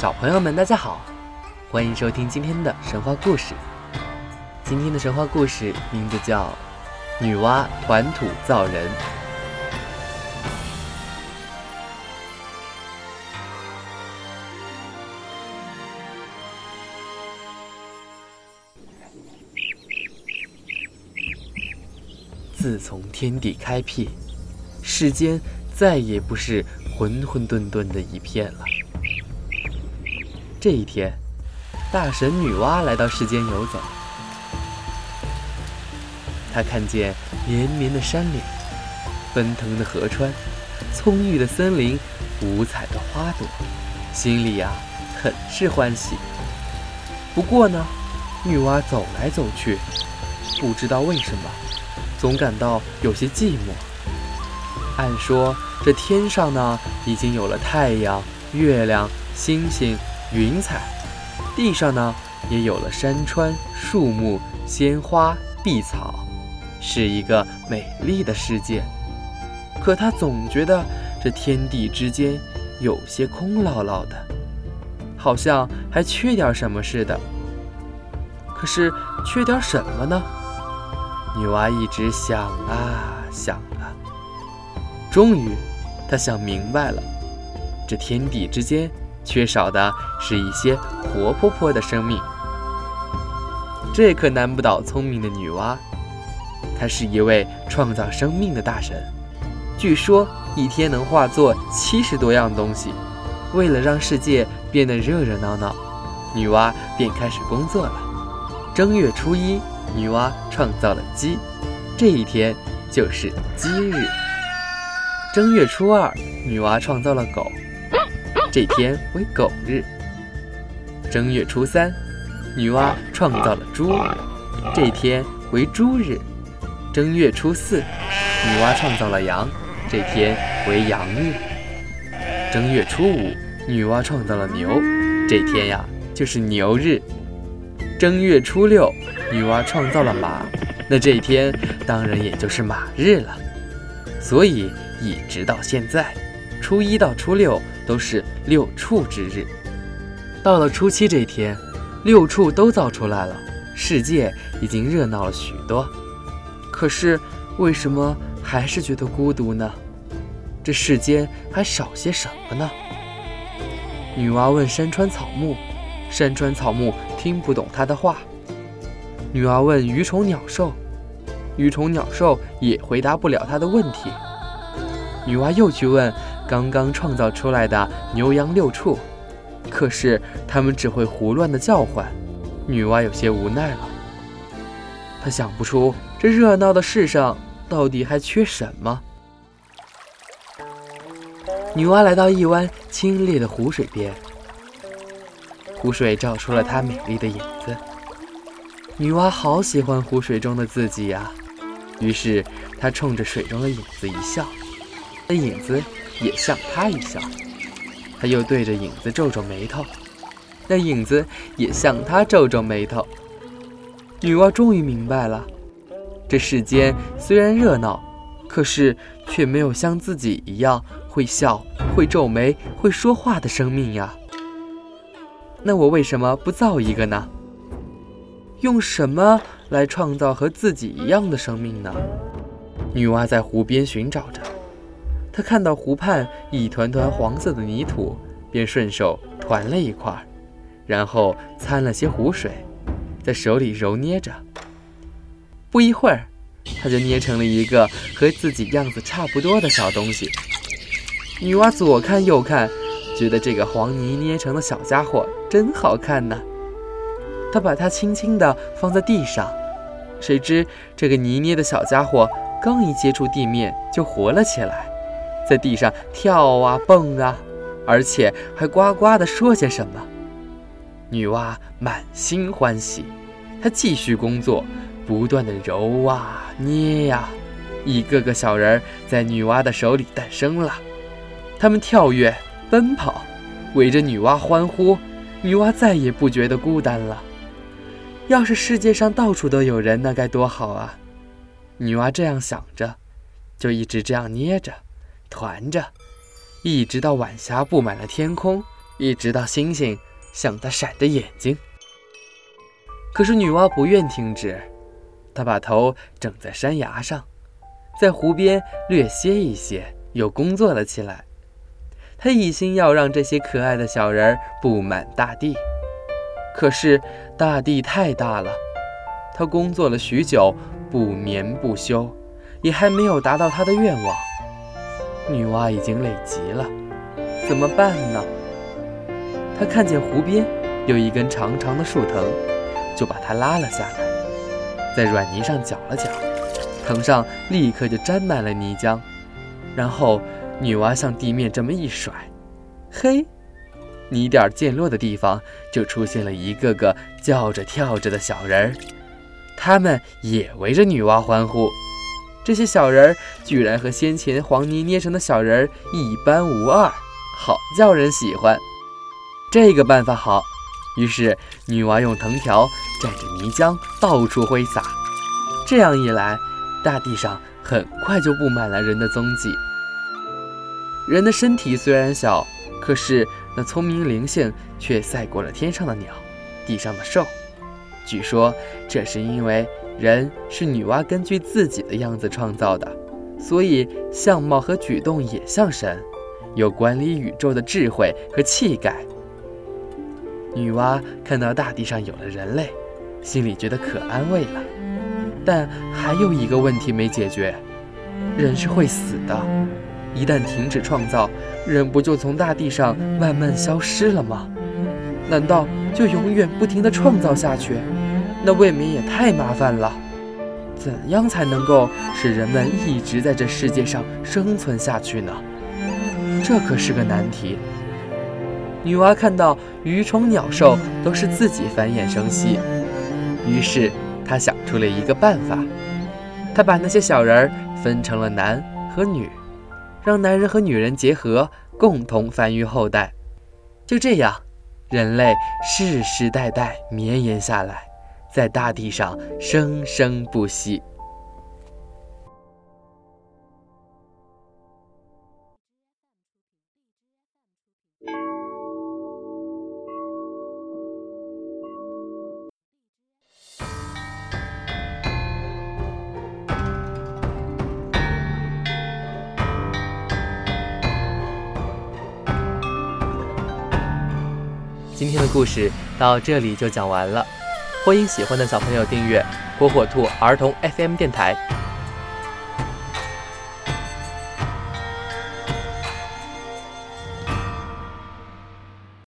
小朋友们，大家好，欢迎收听今天的神话故事。今天的神话故事名字叫《女娲团土造人》。自从天地开辟，世间再也不是混混沌沌的一片了。这一天，大神女娲来到世间游走。她看见连绵的山岭、奔腾的河川、葱郁的森林、五彩的花朵，心里呀很是欢喜。不过呢，女娲走来走去，不知道为什么，总感到有些寂寞。按说这天上呢，已经有了太阳、月亮、星星。云彩，地上呢也有了山川、树木、鲜花、碧草，是一个美丽的世界。可他总觉得这天地之间有些空落落的，好像还缺点什么似的。可是缺点什么呢？女娲一直想啊想啊，终于，她想明白了，这天地之间。缺少的是一些活泼泼的生命，这可难不倒聪明的女娲。她是一位创造生命的大神，据说一天能化作七十多样东西。为了让世界变得热热闹闹，女娲便开始工作了。正月初一，女娲创造了鸡，这一天就是鸡日。正月初二，女娲创造了狗。这天为狗日。正月初三，女娲创造了猪，这天为猪日。正月初四，女娲创造了羊，这天为羊日。正月初五，女娲创造了牛，这天呀就是牛日。正月初六，女娲创造了马，那这一天当然也就是马日了。所以一直到现在。初一到初六都是六畜之日，到了初七这天，六畜都造出来了，世界已经热闹了许多。可是为什么还是觉得孤独呢？这世间还少些什么呢？女娲问山川草木，山川草木听不懂她的话。女娲问鱼虫鸟兽，鱼虫鸟兽也回答不了她的问题。女娲又去问。刚刚创造出来的牛羊六畜，可是它们只会胡乱的叫唤。女娲有些无奈了，她想不出这热闹的世上到底还缺什么。女娲来到一湾清冽的湖水边，湖水照出了她美丽的影子。女娲好喜欢湖水中的自己呀，于是她冲着水中的影子一笑，那影子。也向他一笑，他又对着影子皱皱眉头，那影子也向他皱皱眉头。女娲终于明白了，这世间虽然热闹，可是却没有像自己一样会笑、会皱眉、会说话的生命呀。那我为什么不造一个呢？用什么来创造和自己一样的生命呢？女娲在湖边寻找着。他看到湖畔一团团黄色的泥土，便顺手团了一块，然后掺了些湖水，在手里揉捏着。不一会儿，他就捏成了一个和自己样子差不多的小东西。女娲左看右看，觉得这个黄泥捏成的小家伙真好看呢。她把它轻轻地放在地上，谁知这个泥捏的小家伙刚一接触地面，就活了起来。在地上跳啊蹦啊，而且还呱呱地说些什么。女娲满心欢喜，她继续工作，不断地揉啊捏呀，一个个小人儿在女娲的手里诞生了。他们跳跃奔跑，围着女娲欢呼。女娲再也不觉得孤单了。要是世界上到处都有人，那该多好啊！女娲这样想着，就一直这样捏着。团着，一直到晚霞布满了天空，一直到星星向他闪着眼睛。可是女娲不愿停止，她把头整在山崖上，在湖边略歇一歇，又工作了起来。她一心要让这些可爱的小人儿布满大地。可是大地太大了，她工作了许久，不眠不休，也还没有达到她的愿望。女娲已经累极了，怎么办呢？她看见湖边有一根长长的树藤，就把它拉了下来，在软泥上搅了搅，藤上立刻就沾满了泥浆。然后女娲向地面这么一甩，嘿，泥点溅落的地方就出现了一个个叫着跳着的小人儿，他们也围着女娲欢呼。这些小人儿居然和先前黄泥捏成的小人儿一般无二，好叫人喜欢。这个办法好，于是女娲用藤条蘸着泥浆到处挥洒，这样一来，大地上很快就布满了人的踪迹。人的身体虽然小，可是那聪明灵性却赛过了天上的鸟，地上的兽。据说这是因为。人是女娲根据自己的样子创造的，所以相貌和举动也像神，有管理宇宙的智慧和气概。女娲看到大地上有了人类，心里觉得可安慰了。但还有一个问题没解决：人是会死的，一旦停止创造，人不就从大地上慢慢消失了吗？难道就永远不停地创造下去？那未免也太麻烦了，怎样才能够使人们一直在这世界上生存下去呢？这可是个难题。女娲看到鱼虫鸟兽都是自己繁衍生息，于是她想出了一个办法，她把那些小人儿分成了男和女，让男人和女人结合，共同繁育后代。就这样，人类世世代代绵延下来。在大地上生生不息。今天的故事到这里就讲完了。欢迎喜欢的小朋友订阅火火兔儿童 FM 电台。